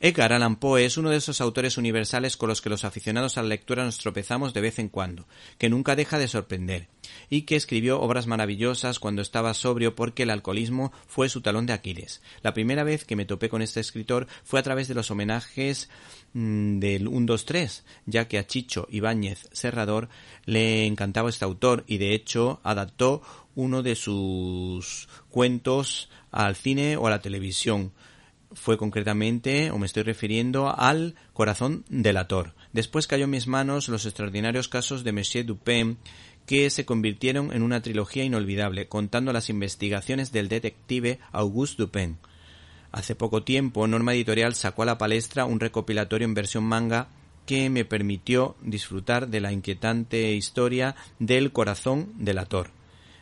Edgar Allan Poe es uno de esos autores universales con los que los aficionados a la lectura nos tropezamos de vez en cuando, que nunca deja de sorprender, y que escribió obras maravillosas cuando estaba sobrio porque el alcoholismo fue su talón de Aquiles. La primera vez que me topé con este escritor fue a través de los homenajes mm, del 1-2-3, ya que a Chicho Ibáñez Serrador le encantaba este autor y de hecho adaptó uno de sus cuentos al cine o a la televisión fue concretamente, o me estoy refiriendo, al corazón delator. Después cayó en mis manos los extraordinarios casos de Monsieur Dupin, que se convirtieron en una trilogía inolvidable, contando las investigaciones del detective Auguste Dupin. Hace poco tiempo, Norma Editorial sacó a la palestra un recopilatorio en versión manga que me permitió disfrutar de la inquietante historia del corazón delator.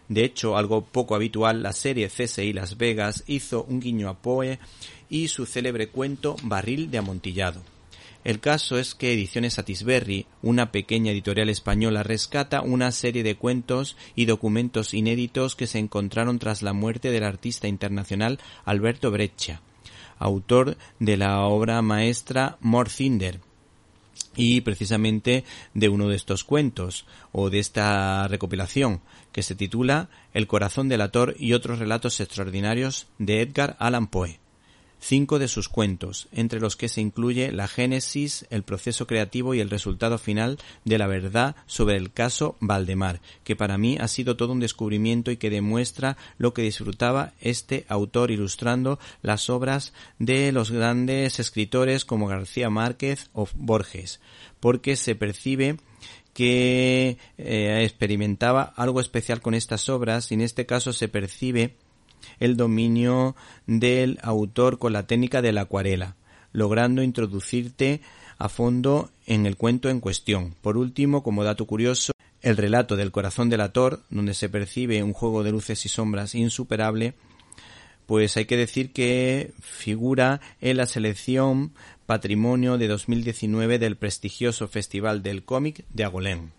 De hecho, algo poco habitual, la serie CSI Las Vegas hizo un guiño a Poe y su célebre cuento Barril de Amontillado. El caso es que Ediciones Satisberry, una pequeña editorial española, rescata una serie de cuentos y documentos inéditos que se encontraron tras la muerte del artista internacional Alberto Breccia, autor de la obra maestra Morcinder, y precisamente de uno de estos cuentos o de esta recopilación que se titula El corazón del ator y otros relatos extraordinarios de Edgar Allan Poe cinco de sus cuentos, entre los que se incluye la génesis, el proceso creativo y el resultado final de la verdad sobre el caso Valdemar, que para mí ha sido todo un descubrimiento y que demuestra lo que disfrutaba este autor ilustrando las obras de los grandes escritores como García Márquez o Borges, porque se percibe que eh, experimentaba algo especial con estas obras y en este caso se percibe el dominio del autor con la técnica de la acuarela, logrando introducirte a fondo en el cuento en cuestión. Por último, como dato curioso, el relato del corazón del autor, donde se percibe un juego de luces y sombras insuperable, pues hay que decir que figura en la selección Patrimonio de 2019 del prestigioso Festival del Cómic de Agolén.